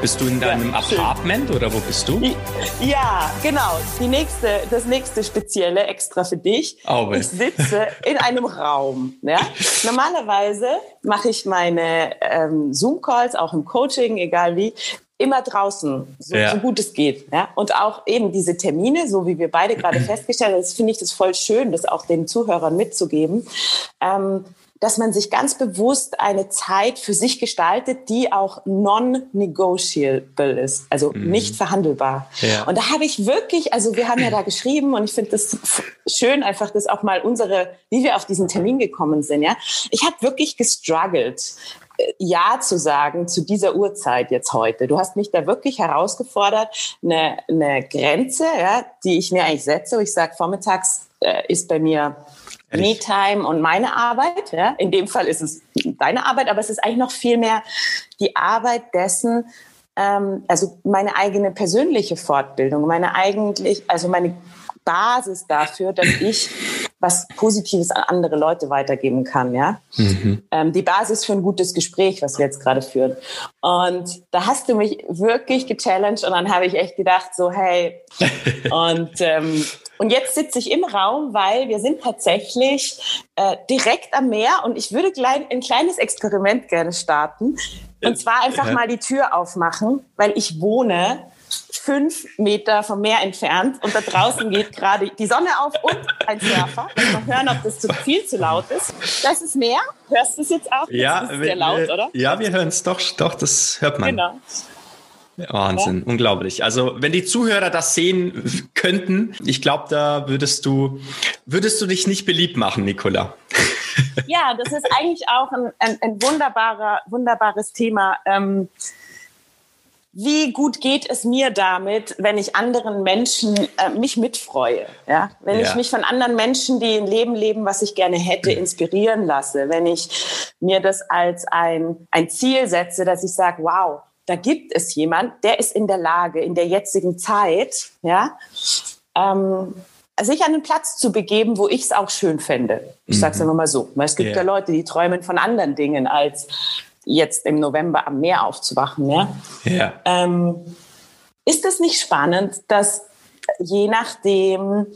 Bist du in deinem ja, Apartment oder wo bist du? Ja, genau. Die nächste, das nächste spezielle extra für dich. Oh, ich sitze in einem Raum. Ja? Normalerweise mache ich meine ähm, Zoom-Calls, auch im Coaching, egal wie, immer draußen, so, ja. so, gut es geht. Ja? Und auch eben diese Termine, so wie wir beide gerade festgestellt haben, finde ich das voll schön, das auch den Zuhörern mitzugeben. Ähm, dass man sich ganz bewusst eine Zeit für sich gestaltet, die auch non-negotiable ist, also mhm. nicht verhandelbar. Ja. Und da habe ich wirklich, also wir haben ja da geschrieben und ich finde das schön, einfach das auch mal unsere, wie wir auf diesen Termin gekommen sind. Ja, ich habe wirklich gestruggelt. Äh, ja zu sagen zu dieser Uhrzeit jetzt heute. Du hast mich da wirklich herausgefordert, eine, eine Grenze, ja, die ich mir eigentlich setze, ich sage, vormittags äh, ist bei mir Me-Time und meine Arbeit. Ja? In dem Fall ist es deine Arbeit, aber es ist eigentlich noch viel mehr die Arbeit dessen, ähm, also meine eigene persönliche Fortbildung, meine eigentlich, also meine Basis dafür, dass ich was Positives an andere Leute weitergeben kann, ja. Mhm. Ähm, die Basis für ein gutes Gespräch, was wir jetzt gerade führen. Und da hast du mich wirklich gechallenged und dann habe ich echt gedacht, so hey, und ähm, und jetzt sitze ich im Raum, weil wir sind tatsächlich äh, direkt am Meer und ich würde klein, ein kleines Experiment gerne starten. Und zwar einfach mal die Tür aufmachen, weil ich wohne fünf Meter vom Meer entfernt und da draußen geht gerade die Sonne auf und ein Surfer. Mal hören, ob das zu viel zu laut ist. Das ist Meer. Hörst du es jetzt auch? Das ja, ist sehr laut, oder? Ja, wir hören es doch, doch, das hört man. Genau. Wahnsinn, ja. unglaublich. Also wenn die Zuhörer das sehen könnten, ich glaube, da würdest du, würdest du dich nicht beliebt machen, Nicola. Ja, das ist eigentlich auch ein, ein, ein wunderbarer, wunderbares Thema. Ähm, wie gut geht es mir damit, wenn ich anderen Menschen äh, mich mitfreue? Ja? Wenn ja. ich mich von anderen Menschen, die ein Leben leben, was ich gerne hätte, inspirieren lasse. Wenn ich mir das als ein, ein Ziel setze, dass ich sage, wow, da gibt es jemand, der ist in der Lage, in der jetzigen Zeit, ja, ähm, sich an einen Platz zu begeben, wo ich es auch schön fände. Ich mhm. sage es immer mal so. Weil es gibt yeah. ja Leute, die träumen von anderen Dingen, als jetzt im November am Meer aufzuwachen. Ja? Yeah. Ähm, ist es nicht spannend, dass je nachdem,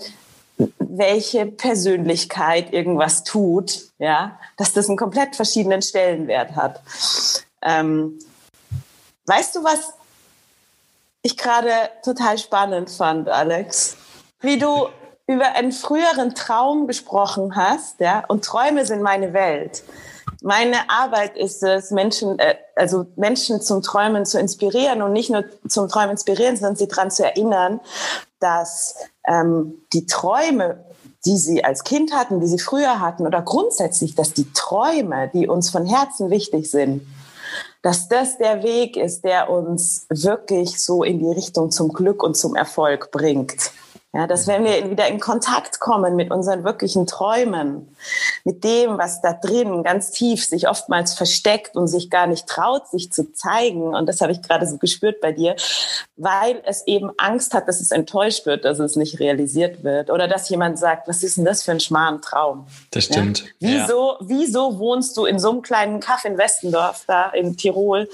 welche Persönlichkeit irgendwas tut, ja, dass das einen komplett verschiedenen Stellenwert hat. Ähm, Weißt du, was ich gerade total spannend fand, Alex? Wie du über einen früheren Traum gesprochen hast, ja, und Träume sind meine Welt. Meine Arbeit ist es, Menschen, äh, also Menschen zum Träumen zu inspirieren und nicht nur zum Träumen inspirieren, sondern sie daran zu erinnern, dass ähm, die Träume, die sie als Kind hatten, die sie früher hatten, oder grundsätzlich, dass die Träume, die uns von Herzen wichtig sind, dass das der Weg ist, der uns wirklich so in die Richtung zum Glück und zum Erfolg bringt. Ja, dass wenn wir wieder in Kontakt kommen mit unseren wirklichen Träumen, mit dem, was da drin ganz tief sich oftmals versteckt und sich gar nicht traut, sich zu zeigen. Und das habe ich gerade so gespürt bei dir, weil es eben Angst hat, dass es enttäuscht wird, dass es nicht realisiert wird. Oder dass jemand sagt, was ist denn das für ein schmaren Traum? Das stimmt. Ja? Wieso, ja. wieso wohnst du in so einem kleinen Kaff in Westendorf da in Tirol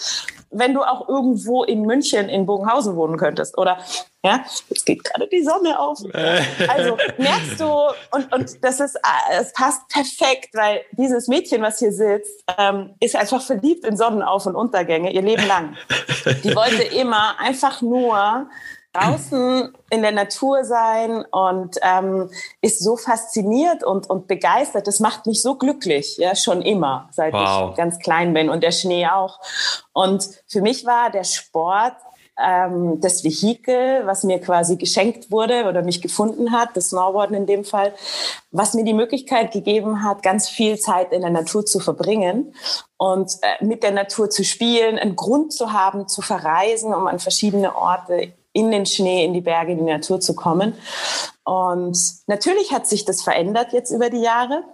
wenn du auch irgendwo in München in Bogenhausen wohnen könntest. Oder ja, jetzt geht gerade die Sonne auf. Also merkst du, und, und das ist, es passt perfekt, weil dieses Mädchen, was hier sitzt, ähm, ist einfach verliebt in Sonnenauf- und Untergänge ihr Leben lang. Die wollte immer einfach nur draußen in der Natur sein und ähm, ist so fasziniert und, und begeistert. Das macht mich so glücklich, ja, schon immer, seit wow. ich ganz klein bin und der Schnee auch. Und für mich war der Sport ähm, das Vehikel, was mir quasi geschenkt wurde oder mich gefunden hat, das Snowboarden in dem Fall, was mir die Möglichkeit gegeben hat, ganz viel Zeit in der Natur zu verbringen und äh, mit der Natur zu spielen, einen Grund zu haben, zu verreisen, um an verschiedene Orte in den Schnee, in die Berge, in die Natur zu kommen. Und natürlich hat sich das verändert jetzt über die Jahre,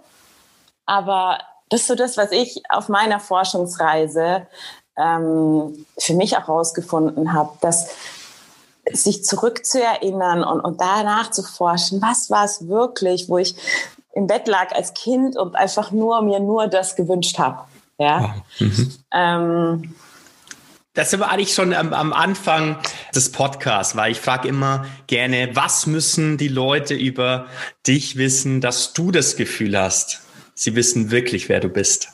aber das ist so das, was ich auf meiner Forschungsreise ähm, für mich auch herausgefunden habe, dass sich zurückzuerinnern und, und danach zu forschen, was war es wirklich, wo ich im Bett lag als Kind und einfach nur mir nur das gewünscht habe. Ja. Mhm. Ähm, das sind wir eigentlich schon am, am Anfang des Podcasts, weil ich frage immer gerne, was müssen die Leute über dich wissen, dass du das Gefühl hast, sie wissen wirklich, wer du bist?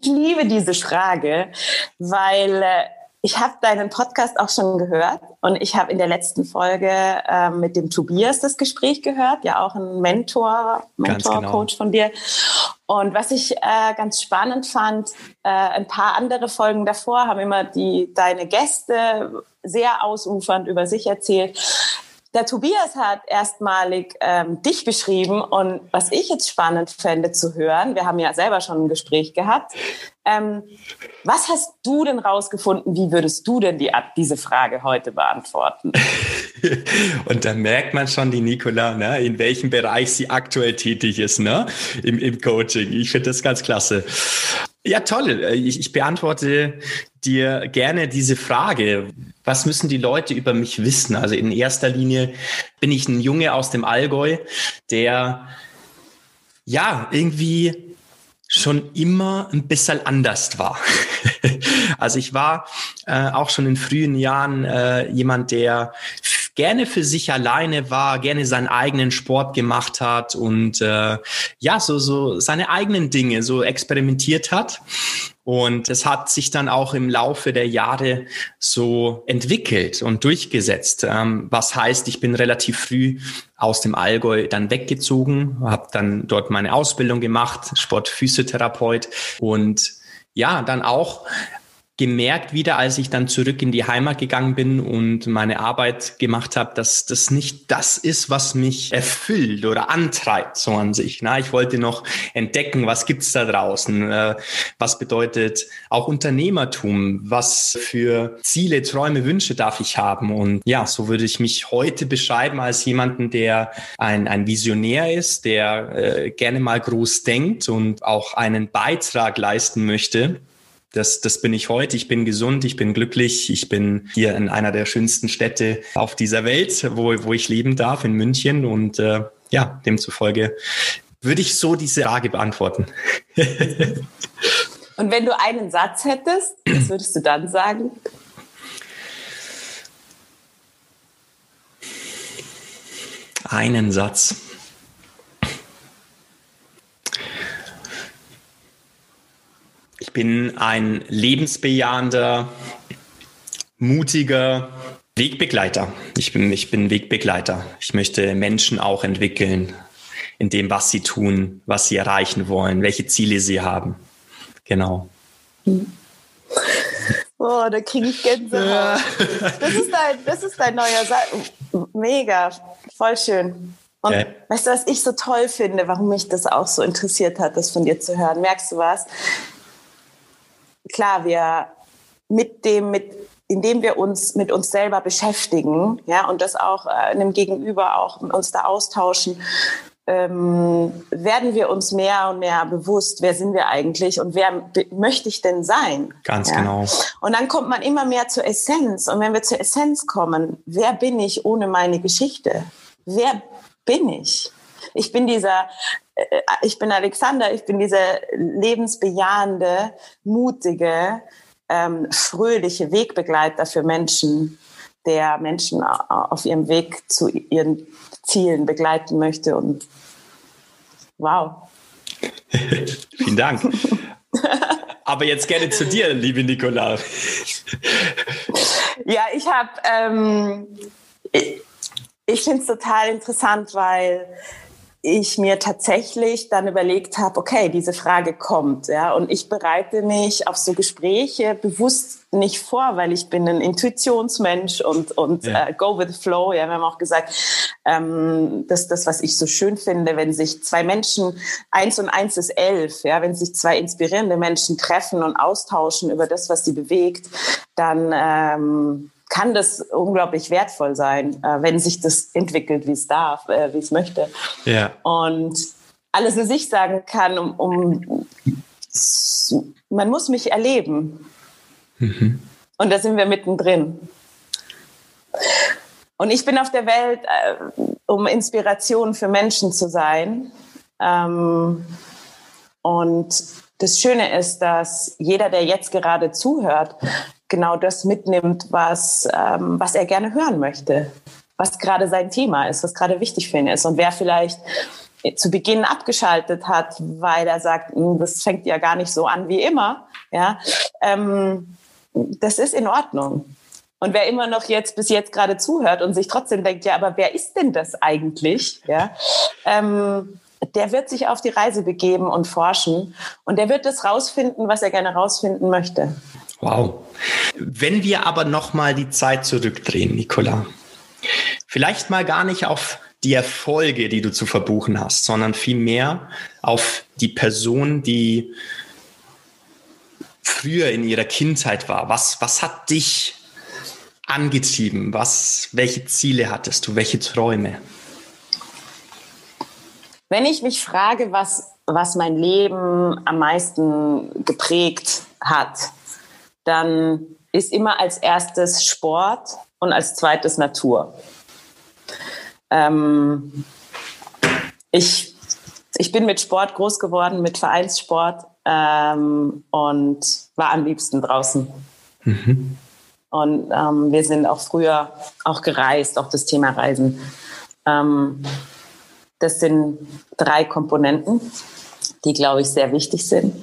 Ich liebe diese Frage, weil äh, ich habe deinen Podcast auch schon gehört und ich habe in der letzten Folge äh, mit dem Tobias das Gespräch gehört, ja auch ein Mentor, Mentor-Coach genau. von dir. Und was ich äh, ganz spannend fand, äh, ein paar andere Folgen davor haben immer die deine Gäste sehr ausufernd über sich erzählt. Der Tobias hat erstmalig ähm, dich beschrieben und was ich jetzt spannend fände zu hören, wir haben ja selber schon ein Gespräch gehabt, ähm, was hast du denn rausgefunden, wie würdest du denn die, diese Frage heute beantworten? und da merkt man schon die Nicola, ne, in welchem Bereich sie aktuell tätig ist ne, im, im Coaching. Ich finde das ganz klasse. Ja, toll. Ich, ich beantworte dir gerne diese Frage. Was müssen die Leute über mich wissen? Also in erster Linie bin ich ein Junge aus dem Allgäu, der ja irgendwie schon immer ein bisschen anders war. also ich war äh, auch schon in frühen Jahren äh, jemand, der gerne für sich alleine war, gerne seinen eigenen Sport gemacht hat und äh, ja, so, so seine eigenen Dinge so experimentiert hat. Und es hat sich dann auch im Laufe der Jahre so entwickelt und durchgesetzt. Ähm, was heißt, ich bin relativ früh aus dem Allgäu dann weggezogen, habe dann dort meine Ausbildung gemacht, Sportphysiotherapeut und ja, dann auch gemerkt wieder, als ich dann zurück in die Heimat gegangen bin und meine Arbeit gemacht habe, dass das nicht das ist, was mich erfüllt oder antreibt, so an sich. Na, ich wollte noch entdecken, was gibt's da draußen, äh, was bedeutet auch Unternehmertum, was für Ziele, Träume, Wünsche darf ich haben. Und ja, so würde ich mich heute beschreiben als jemanden, der ein, ein Visionär ist, der äh, gerne mal groß denkt und auch einen Beitrag leisten möchte das, das bin ich heute. Ich bin gesund, ich bin glücklich. Ich bin hier in einer der schönsten Städte auf dieser Welt, wo, wo ich leben darf, in München. Und äh, ja, demzufolge würde ich so diese Frage beantworten. Und wenn du einen Satz hättest, was würdest du dann sagen? Einen Satz. Ich bin ein lebensbejahender, mutiger Wegbegleiter. Ich bin, ich bin Wegbegleiter. Ich möchte Menschen auch entwickeln in dem, was sie tun, was sie erreichen wollen, welche Ziele sie haben. Genau. Oh, da kriege ich Gänsehaut. Das ist dein, das ist dein neuer Satz. Mega, voll schön. Und äh. weißt du, was ich so toll finde, warum mich das auch so interessiert hat, das von dir zu hören? Merkst du was? Klar, wir mit dem, mit, indem wir uns mit uns selber beschäftigen, ja, und das auch äh, einem Gegenüber auch uns da austauschen, ähm, werden wir uns mehr und mehr bewusst, wer sind wir eigentlich und wer möchte ich denn sein? Ganz ja? genau. Und dann kommt man immer mehr zur Essenz. Und wenn wir zur Essenz kommen, wer bin ich ohne meine Geschichte? Wer bin ich? Ich bin dieser äh, ich bin Alexander, ich bin dieser lebensbejahende, mutige, ähm, fröhliche Wegbegleiter für Menschen, der Menschen auf ihrem Weg zu ihren Zielen begleiten möchte. Und wow. Vielen Dank. Aber jetzt gerne zu dir, liebe Nicola. ja, ich habe, ähm, ich, ich finde es total interessant, weil ich mir tatsächlich dann überlegt habe, okay, diese Frage kommt, ja, und ich bereite mich auf so Gespräche bewusst nicht vor, weil ich bin ein Intuitionsmensch und und ja. uh, go with the flow. Ja, wir haben auch gesagt, ähm, dass das, was ich so schön finde, wenn sich zwei Menschen eins und eins ist elf, ja, wenn sich zwei inspirierende Menschen treffen und austauschen über das, was sie bewegt, dann ähm, kann das unglaublich wertvoll sein, äh, wenn sich das entwickelt, wie es darf, äh, wie es möchte. Ja. Und alles für sich sagen kann, um, um man muss mich erleben. Mhm. Und da sind wir mittendrin. Und ich bin auf der Welt, äh, um Inspiration für Menschen zu sein. Ähm, und das Schöne ist, dass jeder, der jetzt gerade zuhört, genau das mitnimmt, was, ähm, was er gerne hören möchte, was gerade sein Thema ist, was gerade wichtig für ihn ist. Und wer vielleicht zu Beginn abgeschaltet hat, weil er sagt, hm, das fängt ja gar nicht so an wie immer, ja, ähm, das ist in Ordnung. Und wer immer noch jetzt bis jetzt gerade zuhört und sich trotzdem denkt, ja, aber wer ist denn das eigentlich? Ja, ähm, der wird sich auf die Reise begeben und forschen und der wird das rausfinden, was er gerne rausfinden möchte. Wow. Wenn wir aber nochmal die Zeit zurückdrehen, Nicola, vielleicht mal gar nicht auf die Erfolge, die du zu verbuchen hast, sondern vielmehr auf die Person, die früher in ihrer Kindheit war. Was, was hat dich angetrieben? Was, welche Ziele hattest du? Welche Träume? Wenn ich mich frage, was, was mein Leben am meisten geprägt hat, dann ist immer als erstes Sport und als zweites Natur. Ähm, ich, ich bin mit Sport groß geworden, mit Vereinssport ähm, und war am liebsten draußen. Mhm. Und ähm, wir sind auch früher auch gereist, auch das Thema Reisen. Ähm, das sind drei Komponenten, die, glaube ich, sehr wichtig sind.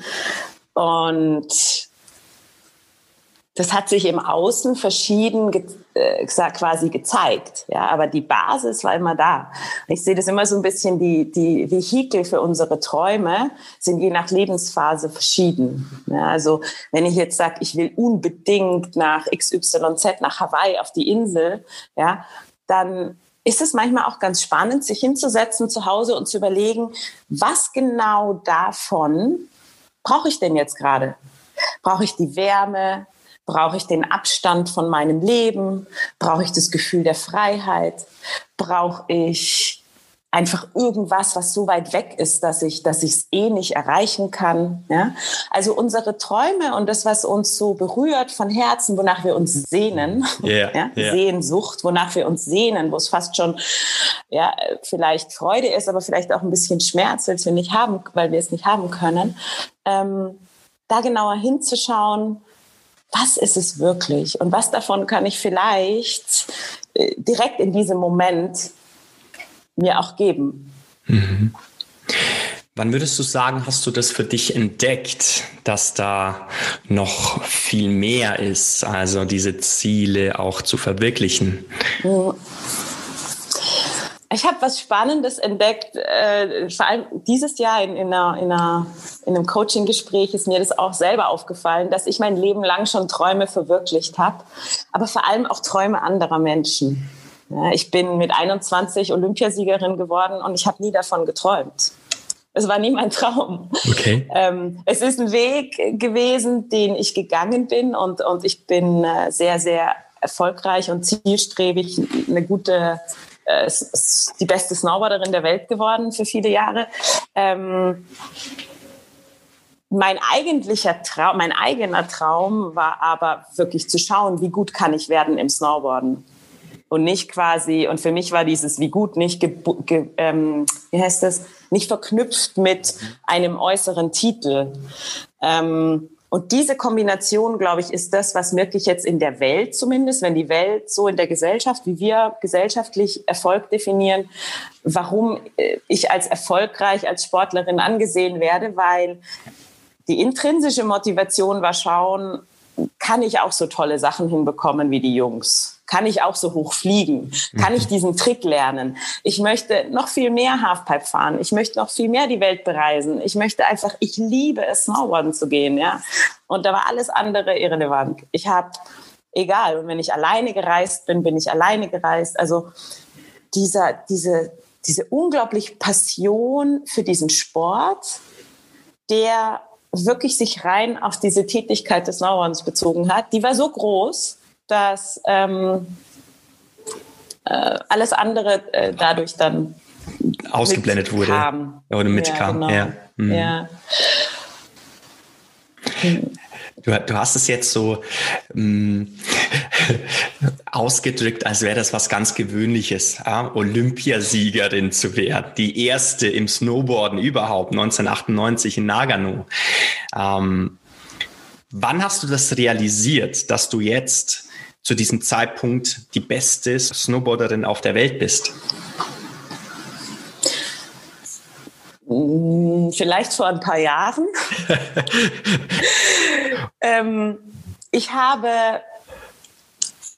Und das hat sich im Außen verschieden ge äh, quasi gezeigt. Ja, aber die Basis war immer da. Ich sehe das immer so ein bisschen, die, die Vehikel für unsere Träume sind je nach Lebensphase verschieden. Ja, also wenn ich jetzt sage, ich will unbedingt nach XYZ, nach Hawaii auf die Insel, ja, dann ist es manchmal auch ganz spannend, sich hinzusetzen zu Hause und zu überlegen, was genau davon brauche ich denn jetzt gerade? Brauche ich die Wärme? Brauche ich den Abstand von meinem Leben? Brauche ich das Gefühl der Freiheit? Brauche ich einfach irgendwas, was so weit weg ist, dass ich, dass ich es eh nicht erreichen kann. Ja? Also unsere Träume und das, was uns so berührt von Herzen, wonach wir uns sehnen, yeah, ja? Yeah. Sehnsucht, wonach wir uns sehnen, wo es fast schon ja vielleicht Freude ist, aber vielleicht auch ein bisschen Schmerz, weil wir nicht haben, weil wir es nicht haben können. Ähm, da genauer hinzuschauen was ist es wirklich und was davon kann ich vielleicht äh, direkt in diesem Moment mir auch geben. Mhm. Wann würdest du sagen, hast du das für dich entdeckt, dass da noch viel mehr ist, also diese Ziele auch zu verwirklichen? Mhm. Ich habe was Spannendes entdeckt, äh, vor allem dieses Jahr in, in, einer, in, einer, in einem Coaching-Gespräch ist mir das auch selber aufgefallen, dass ich mein Leben lang schon Träume verwirklicht habe, aber vor allem auch Träume anderer Menschen. Ja, ich bin mit 21 Olympiasiegerin geworden und ich habe nie davon geträumt. Es war nie mein Traum. Okay. Ähm, es ist ein Weg gewesen, den ich gegangen bin und, und ich bin äh, sehr, sehr erfolgreich und zielstrebig, eine gute äh, ist die beste Snowboarderin der Welt geworden für viele Jahre. Ähm, mein eigentlicher Traum, mein eigener Traum war aber wirklich zu schauen, wie gut kann ich werden im Snowboarden. Und nicht quasi, und für mich war dieses wie gut nicht, ge, ge, ähm, wie heißt das, nicht verknüpft mit einem äußeren Titel. Ähm, und diese Kombination, glaube ich, ist das, was wirklich jetzt in der Welt zumindest, wenn die Welt so in der Gesellschaft, wie wir gesellschaftlich Erfolg definieren, warum äh, ich als erfolgreich als Sportlerin angesehen werde, weil die intrinsische Motivation war schauen, kann ich auch so tolle Sachen hinbekommen wie die Jungs? Kann ich auch so hoch fliegen? Kann ich mhm. diesen Trick lernen? Ich möchte noch viel mehr Halfpipe fahren. Ich möchte noch viel mehr die Welt bereisen. Ich möchte einfach, ich liebe es, Snowboarden zu gehen, ja. Und da war alles andere irrelevant. Ich habe, egal, und wenn ich alleine gereist bin, bin ich alleine gereist. Also dieser, diese, diese unglaubliche Passion für diesen Sport, der wirklich sich rein auf diese Tätigkeit des Snowboardens bezogen hat, die war so groß, dass ähm, äh, alles andere äh, dadurch dann ausgeblendet wurde oder mitkam. Ja, genau. ja. Mhm. ja. Du, du, hast es jetzt so ähm, ausgedrückt, als wäre das was ganz Gewöhnliches, ja? Olympiasiegerin zu werden. Die erste im Snowboarden überhaupt, 1998 in Nagano. Ähm, wann hast du das realisiert, dass du jetzt zu diesem Zeitpunkt die beste Snowboarderin auf der Welt bist? Hm, vielleicht vor ein paar Jahren. ähm, ich habe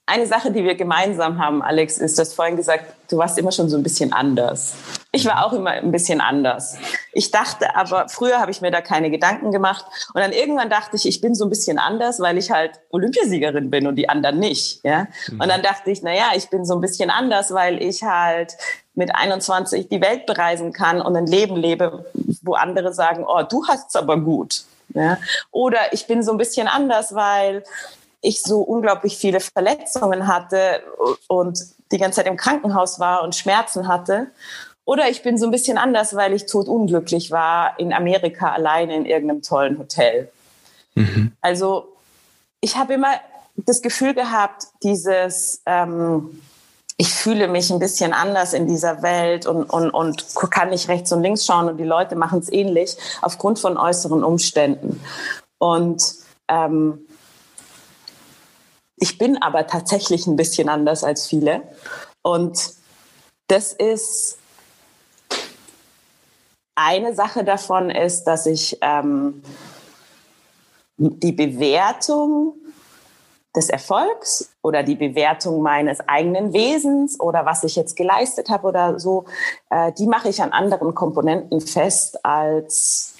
eine Sache, die wir gemeinsam haben, Alex, ist, du hast vorhin gesagt, du warst immer schon so ein bisschen anders. Ich war auch immer ein bisschen anders. Ich dachte aber, früher habe ich mir da keine Gedanken gemacht. Und dann irgendwann dachte ich, ich bin so ein bisschen anders, weil ich halt Olympiasiegerin bin und die anderen nicht. Ja? Mhm. Und dann dachte ich, na ja, ich bin so ein bisschen anders, weil ich halt mit 21 die Welt bereisen kann und ein Leben lebe, wo andere sagen, oh, du hast es aber gut. Ja? Oder ich bin so ein bisschen anders, weil ich so unglaublich viele Verletzungen hatte und die ganze Zeit im Krankenhaus war und Schmerzen hatte. Oder ich bin so ein bisschen anders, weil ich totunglücklich war in Amerika alleine in irgendeinem tollen Hotel. Mhm. Also ich habe immer das Gefühl gehabt, dieses, ähm, ich fühle mich ein bisschen anders in dieser Welt und, und, und kann nicht rechts und links schauen und die Leute machen es ähnlich aufgrund von äußeren Umständen. Und ähm, ich bin aber tatsächlich ein bisschen anders als viele. Und das ist eine Sache davon ist, dass ich ähm, die Bewertung des Erfolgs oder die Bewertung meines eigenen Wesens oder was ich jetzt geleistet habe oder so, äh, die mache ich an anderen Komponenten fest als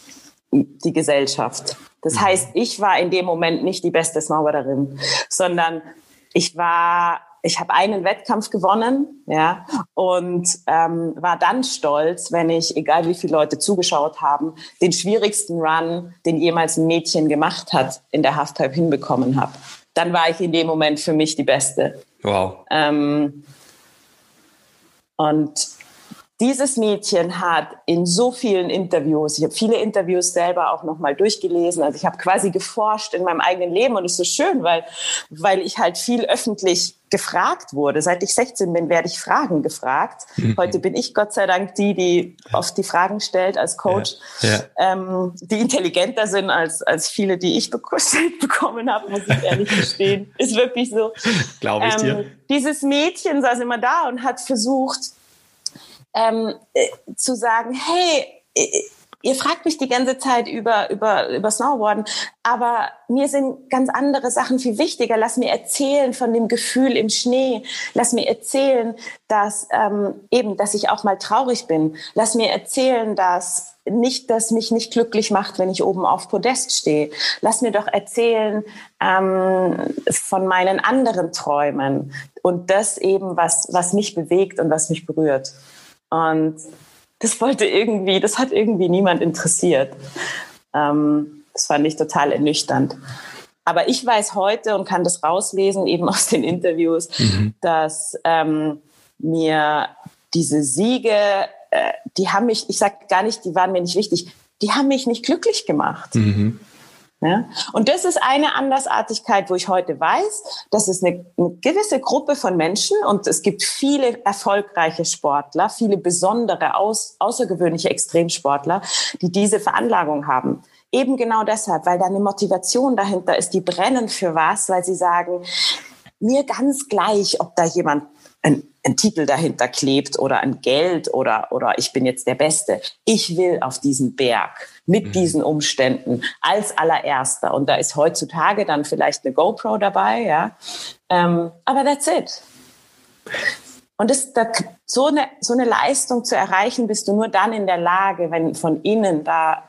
die Gesellschaft. Das mhm. heißt, ich war in dem Moment nicht die beste Snowboarderin, sondern ich war, ich habe einen Wettkampf gewonnen, ja, und ähm, war dann stolz, wenn ich, egal wie viele Leute zugeschaut haben, den schwierigsten Run, den jemals ein Mädchen gemacht hat, in der Halfpipe hinbekommen habe. Dann war ich in dem Moment für mich die Beste. Wow. Ähm, und dieses Mädchen hat in so vielen Interviews, ich habe viele Interviews selber auch nochmal durchgelesen, also ich habe quasi geforscht in meinem eigenen Leben und es ist so schön, weil, weil ich halt viel öffentlich gefragt wurde. Seit ich 16 bin, werde ich Fragen gefragt. Mhm. Heute bin ich Gott sei Dank die, die oft die Fragen stellt als Coach, ja. Ja. Ähm, die intelligenter sind als, als viele, die ich bekommen habe, muss ich ehrlich gestehen. Ist wirklich so. Glaube ich ähm, dir. Dieses Mädchen saß immer da und hat versucht, ähm, äh, zu sagen, hey, äh, ihr fragt mich die ganze Zeit über, über, über Snowboarden, aber mir sind ganz andere Sachen viel wichtiger. Lass mir erzählen von dem Gefühl im Schnee. Lass mir erzählen, dass ähm, eben, dass ich auch mal traurig bin. Lass mir erzählen, dass nicht, dass mich nicht glücklich macht, wenn ich oben auf Podest stehe. Lass mir doch erzählen ähm, von meinen anderen Träumen und das eben, was, was mich bewegt und was mich berührt. Und das wollte irgendwie, das hat irgendwie niemand interessiert. Ähm, das fand ich total ernüchternd. Aber ich weiß heute und kann das rauslesen, eben aus den Interviews, mhm. dass ähm, mir diese Siege, äh, die haben mich, ich sage gar nicht, die waren mir nicht wichtig, die haben mich nicht glücklich gemacht. Mhm. Ja? Und das ist eine Andersartigkeit, wo ich heute weiß, dass es eine, eine, gewisse Gruppe von Menschen und es gibt viele erfolgreiche Sportler, viele besondere, aus, außergewöhnliche Extremsportler, die diese Veranlagung haben. Eben genau deshalb, weil da eine Motivation dahinter ist, die brennen für was, weil sie sagen, mir ganz gleich, ob da jemand ein ein Titel dahinter klebt oder ein Geld oder, oder ich bin jetzt der Beste. Ich will auf diesen Berg mit mhm. diesen Umständen als allererster. Und da ist heutzutage dann vielleicht eine GoPro dabei, ja. Ähm, aber that's it. Und das, das, so, eine, so eine Leistung zu erreichen, bist du nur dann in der Lage, wenn von innen da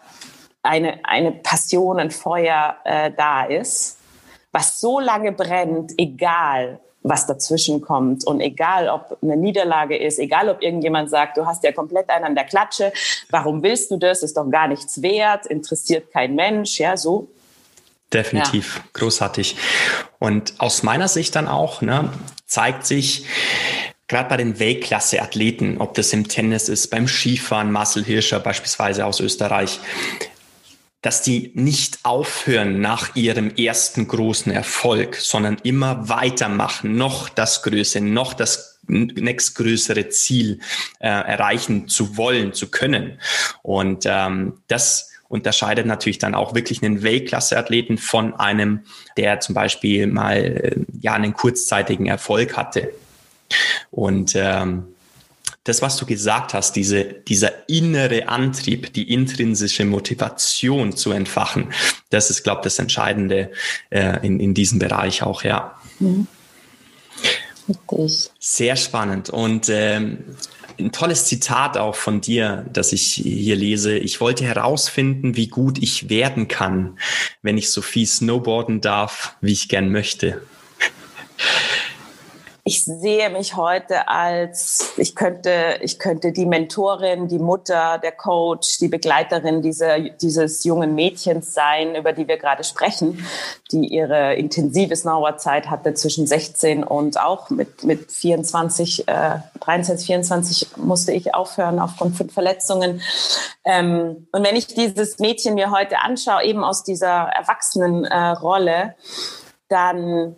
eine, eine Passion, ein Feuer äh, da ist, was so lange brennt, egal was dazwischen kommt. Und egal, ob eine Niederlage ist, egal, ob irgendjemand sagt, du hast ja komplett einen an der Klatsche, warum willst du das? Ist doch gar nichts wert, interessiert kein Mensch, ja, so. Definitiv, ja. großartig. Und aus meiner Sicht dann auch, ne, zeigt sich, gerade bei den Weltklasse-Athleten, ob das im Tennis ist, beim Skifahren, Marcel Hirscher beispielsweise aus Österreich, dass die nicht aufhören nach ihrem ersten großen Erfolg, sondern immer weitermachen, noch das Größe, noch das nächstgrößere Ziel äh, erreichen zu wollen, zu können. Und ähm, das unterscheidet natürlich dann auch wirklich einen Weltklasse-Athleten von einem, der zum Beispiel mal äh, ja einen kurzzeitigen Erfolg hatte. Und ähm, das, was du gesagt hast, diese, dieser innere Antrieb, die intrinsische Motivation zu entfachen, das ist, glaube ich, das Entscheidende äh, in, in diesem Bereich auch, ja. Mhm. Sehr spannend. Und ähm, ein tolles Zitat auch von dir, das ich hier lese. Ich wollte herausfinden, wie gut ich werden kann, wenn ich so viel snowboarden darf, wie ich gern möchte ich sehe mich heute als, ich könnte, ich könnte die Mentorin, die Mutter, der Coach, die Begleiterin dieser, dieses jungen Mädchens sein, über die wir gerade sprechen, die ihre intensive Snowboard-Zeit hatte zwischen 16 und auch mit, mit 24, äh, 23, 24 musste ich aufhören aufgrund von Verletzungen. Ähm, und wenn ich dieses Mädchen mir heute anschaue, eben aus dieser Erwachsenenrolle, äh, dann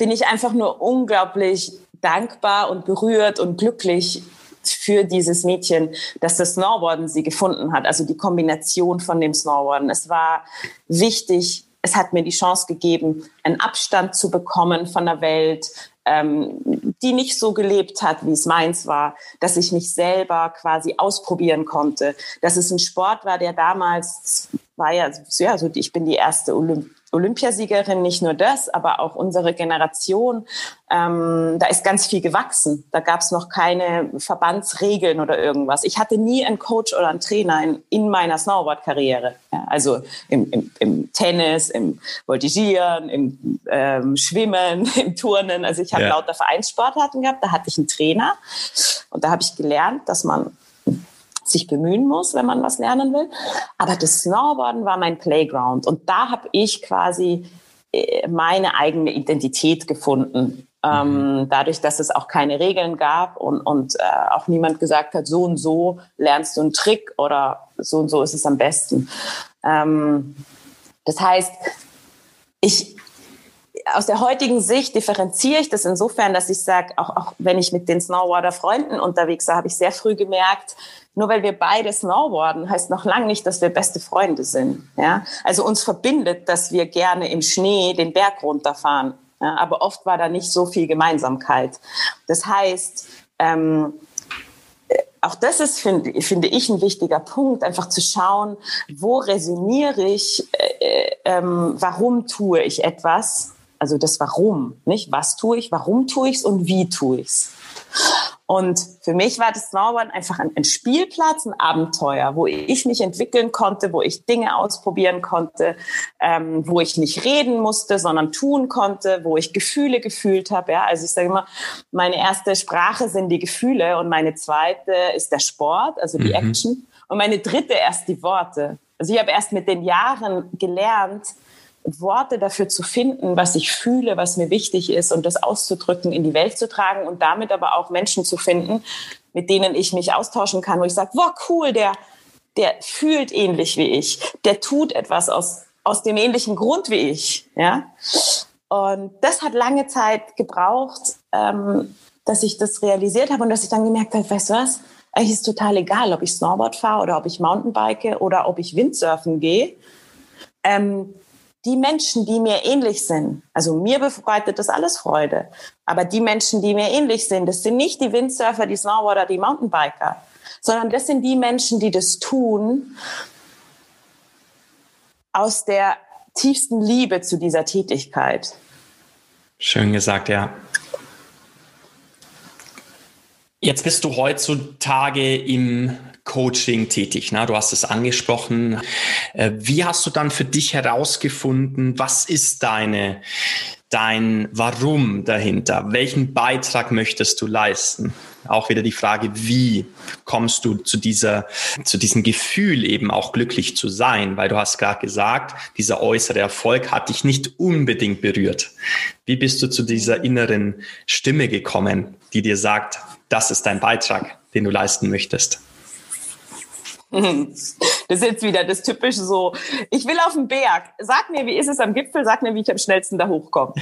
bin ich einfach nur unglaublich dankbar und berührt und glücklich für dieses Mädchen, dass das Snowboarden sie gefunden hat, also die Kombination von dem Snowboarden. Es war wichtig, es hat mir die Chance gegeben, einen Abstand zu bekommen von der Welt, ähm, die nicht so gelebt hat, wie es meins war, dass ich mich selber quasi ausprobieren konnte, dass es ein Sport war, der damals war ja, ja so ich bin die erste Olymp Olympiasiegerin, nicht nur das, aber auch unsere Generation, ähm, da ist ganz viel gewachsen. Da gab es noch keine Verbandsregeln oder irgendwas. Ich hatte nie einen Coach oder einen Trainer in, in meiner Snowboard-Karriere. Ja, also im, im, im, Tennis, im Voltigieren, im ähm, Schwimmen, im Turnen. Also ich habe ja. lauter Vereinssportarten gehabt, da hatte ich einen Trainer und da habe ich gelernt, dass man sich bemühen muss, wenn man was lernen will. Aber das Snowboarden war mein Playground und da habe ich quasi äh, meine eigene Identität gefunden. Ähm, mhm. dadurch, dass es auch keine Regeln gab und, und äh, auch niemand gesagt hat, so und so lernst du einen Trick oder so und so ist es am besten. Ähm, das heißt, ich, aus der heutigen Sicht differenziere ich das insofern, dass ich sage, auch, auch wenn ich mit den Snowboarder-Freunden unterwegs war, habe ich sehr früh gemerkt, nur weil wir beide snowboarden, heißt noch lange nicht, dass wir beste Freunde sind. Ja? Also uns verbindet, dass wir gerne im Schnee den Berg runterfahren. Ja? Aber oft war da nicht so viel Gemeinsamkeit. Das heißt, ähm, auch das ist, finde, ich, ein wichtiger Punkt, einfach zu schauen, wo resoniere ich, äh, ähm, warum tue ich etwas, also das Warum, nicht was tue ich, warum tue ich es und wie tue ich es. Und für mich war das Snowboard einfach ein, ein, Spielplatz, ein Abenteuer, wo ich mich entwickeln konnte, wo ich Dinge ausprobieren konnte, ähm, wo ich nicht reden musste, sondern tun konnte, wo ich Gefühle gefühlt habe. Ja? Also ich sage immer, meine erste Sprache sind die Gefühle und meine zweite ist der Sport, also die mhm. Action. Und meine dritte erst die Worte. Also ich habe erst mit den Jahren gelernt, Worte dafür zu finden, was ich fühle, was mir wichtig ist und das auszudrücken, in die Welt zu tragen und damit aber auch Menschen zu finden, mit denen ich mich austauschen kann, wo ich sage, wow, cool, der, der fühlt ähnlich wie ich, der tut etwas aus, aus dem ähnlichen Grund wie ich, ja. Und das hat lange Zeit gebraucht, ähm, dass ich das realisiert habe und dass ich dann gemerkt habe, weißt du was, eigentlich ist total egal, ob ich Snowboard fahre oder ob ich Mountainbike oder ob ich Windsurfen gehe. Ähm, die Menschen, die mir ähnlich sind, also mir bereitet das alles Freude, aber die Menschen, die mir ähnlich sind, das sind nicht die Windsurfer, die Snowboarder, die Mountainbiker, sondern das sind die Menschen, die das tun aus der tiefsten Liebe zu dieser Tätigkeit. Schön gesagt, ja. Jetzt bist du heutzutage im Coaching tätig. Ne? Du hast es angesprochen. Äh, wie hast du dann für dich herausgefunden, was ist deine, dein Warum dahinter? Welchen Beitrag möchtest du leisten? Auch wieder die Frage, wie kommst du zu dieser, zu diesem Gefühl eben auch glücklich zu sein? Weil du hast gerade gesagt, dieser äußere Erfolg hat dich nicht unbedingt berührt. Wie bist du zu dieser inneren Stimme gekommen, die dir sagt, das ist dein Beitrag, den du leisten möchtest? Das ist jetzt wieder das typische so, ich will auf den Berg. Sag mir, wie ist es am Gipfel? Sag mir, wie ich am schnellsten da hochkomme.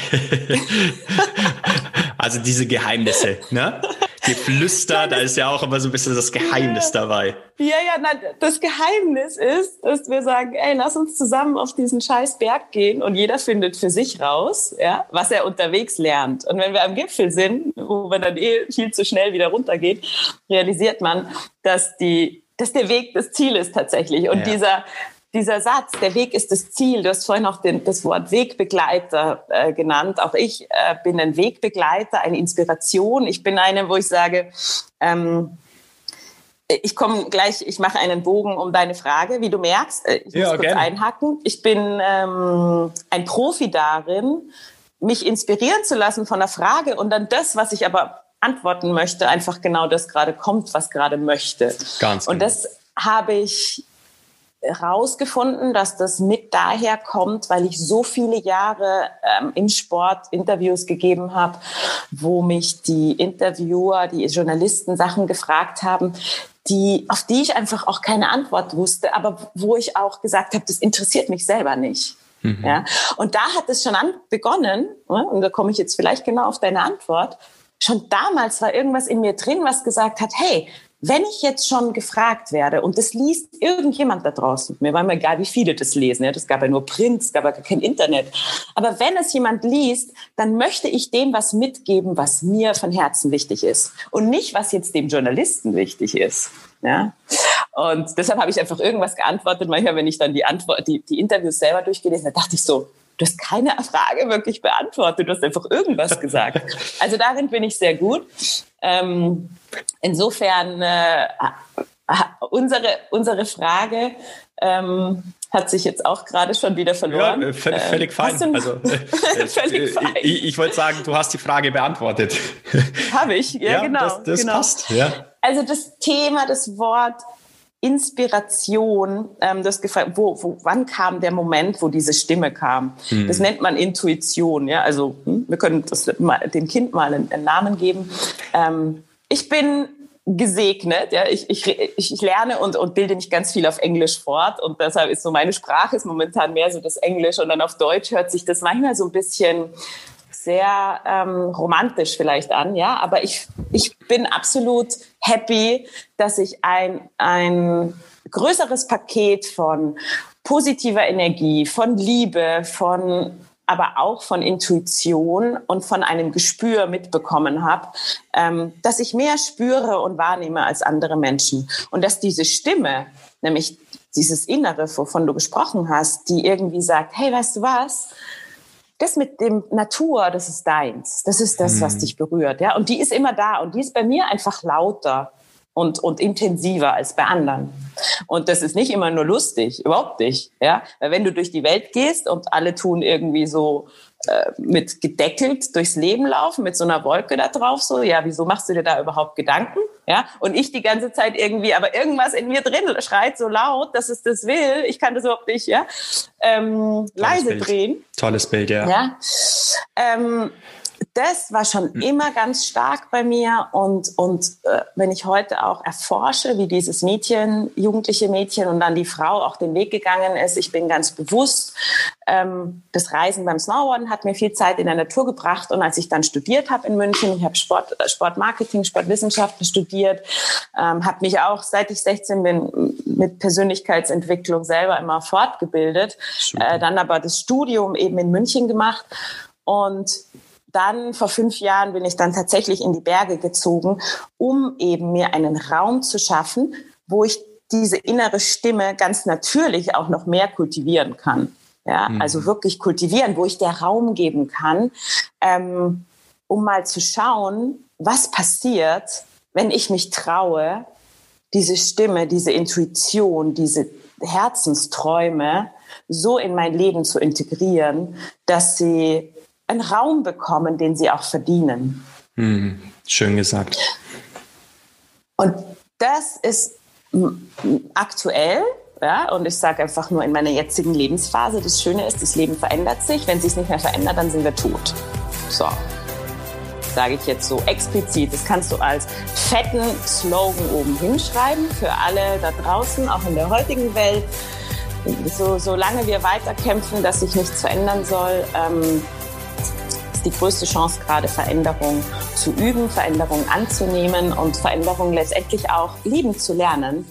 also diese Geheimnisse, ne? Geflüster, da ist ja auch immer so ein bisschen das Geheimnis ja. dabei. Ja, ja, na, das Geheimnis ist, dass wir sagen, ey, lass uns zusammen auf diesen scheiß Berg gehen und jeder findet für sich raus, ja, was er unterwegs lernt. Und wenn wir am Gipfel sind, wo man dann eh viel zu schnell wieder runtergeht, realisiert man, dass die dass der Weg das Ziel ist tatsächlich. Und ja. dieser, dieser Satz, der Weg ist das Ziel, du hast vorhin auch den, das Wort Wegbegleiter äh, genannt. Auch ich äh, bin ein Wegbegleiter, eine Inspiration. Ich bin eine, wo ich sage, ähm, ich komme gleich, ich mache einen Bogen um deine Frage, wie du merkst. Äh, ich muss ja, kurz gerne. einhacken. Ich bin ähm, ein Profi darin, mich inspirieren zu lassen von der Frage und dann das, was ich aber antworten möchte, einfach genau das gerade kommt, was gerade möchte. Ganz genau. Und das habe ich herausgefunden, dass das mit daher kommt, weil ich so viele Jahre ähm, im Sport Interviews gegeben habe, wo mich die Interviewer, die Journalisten Sachen gefragt haben, die, auf die ich einfach auch keine Antwort wusste, aber wo ich auch gesagt habe, das interessiert mich selber nicht. Mhm. Ja? Und da hat es schon an, begonnen, ne? und da komme ich jetzt vielleicht genau auf deine Antwort, schon damals war irgendwas in mir drin, was gesagt hat, hey, wenn ich jetzt schon gefragt werde und das liest irgendjemand da draußen, mir war mir egal, wie viele das lesen, ja, das gab ja nur Print, gab ja kein Internet, aber wenn es jemand liest, dann möchte ich dem was mitgeben, was mir von Herzen wichtig ist und nicht, was jetzt dem Journalisten wichtig ist. Ja? Und deshalb habe ich einfach irgendwas geantwortet. Manchmal, wenn ich dann die Antwort, die, die Interviews selber durchgelesen habe, dachte ich so, du hast keine Frage wirklich beantwortet, du hast einfach irgendwas gesagt. Also darin bin ich sehr gut. Ähm, insofern äh, unsere, unsere Frage ähm, hat sich jetzt auch gerade schon wieder verloren. Ja, völlig, äh, völlig fein. Also, äh, völlig fein. Ich, ich wollte sagen, du hast die Frage beantwortet. Habe ich, ja, ja genau. Das, das genau. passt. Ja. Also das Thema, das Wort Inspiration, ähm, das gefragt, wo, wo, wann kam der Moment, wo diese Stimme kam? Hm. Das nennt man Intuition. Ja, also hm, wir können das mal, dem Kind mal einen, einen Namen geben. Ähm, ich bin gesegnet. Ja, ich, ich, ich lerne und, und bilde nicht ganz viel auf Englisch fort und deshalb ist so meine Sprache ist momentan mehr so das Englisch und dann auf Deutsch hört sich das manchmal so ein bisschen sehr ähm, romantisch vielleicht an, ja, aber ich, ich bin absolut happy, dass ich ein, ein größeres Paket von positiver Energie, von Liebe, von aber auch von Intuition und von einem Gespür mitbekommen habe, ähm, dass ich mehr spüre und wahrnehme als andere Menschen. Und dass diese Stimme, nämlich dieses Innere, wovon du gesprochen hast, die irgendwie sagt, hey, weißt du was? Das mit dem Natur, das ist deins. Das ist das, was mhm. dich berührt. Ja? Und die ist immer da. Und die ist bei mir einfach lauter und, und intensiver als bei anderen. Und das ist nicht immer nur lustig, überhaupt nicht. Ja? Weil wenn du durch die Welt gehst und alle tun irgendwie so äh, mit gedeckelt durchs Leben laufen, mit so einer Wolke da drauf, so, ja, wieso machst du dir da überhaupt Gedanken? Ja, und ich die ganze Zeit irgendwie, aber irgendwas in mir drin schreit so laut, dass es das will. Ich kann das überhaupt nicht, ja, ähm, leise Bild. drehen. Tolles Bild, ja. ja? Ähm, das war schon hm. immer ganz stark bei mir. Und, und äh, wenn ich heute auch erforsche, wie dieses Mädchen, jugendliche Mädchen und dann die Frau auch den Weg gegangen ist, ich bin ganz bewusst, ähm, das Reisen beim Snowboarden hat mir viel Zeit in der Natur gebracht. Und als ich dann studiert habe in München, ich habe Sport, äh, Sportmarketing, Sportwissenschaften studiert, ähm, habe mich auch, seit ich 16 bin, mit Persönlichkeitsentwicklung selber immer fortgebildet, äh, dann aber das Studium eben in München gemacht und dann vor fünf Jahren bin ich dann tatsächlich in die Berge gezogen, um eben mir einen Raum zu schaffen, wo ich diese innere Stimme ganz natürlich auch noch mehr kultivieren kann. Ja, mhm. also wirklich kultivieren, wo ich der Raum geben kann, ähm, um mal zu schauen, was passiert, wenn ich mich traue, diese Stimme, diese Intuition, diese Herzensträume so in mein Leben zu integrieren, dass sie einen Raum bekommen, den sie auch verdienen. Hm, schön gesagt. Und das ist aktuell, ja, und ich sage einfach nur in meiner jetzigen Lebensphase, das Schöne ist, das Leben verändert sich. Wenn es sich nicht mehr verändert, dann sind wir tot. So, sage ich jetzt so explizit. Das kannst du als fetten Slogan oben hinschreiben für alle da draußen, auch in der heutigen Welt. So, solange wir weiterkämpfen, dass sich nichts verändern soll, ähm, ist die größte Chance gerade Veränderung zu üben, Veränderung anzunehmen und Veränderung letztendlich auch lieben zu lernen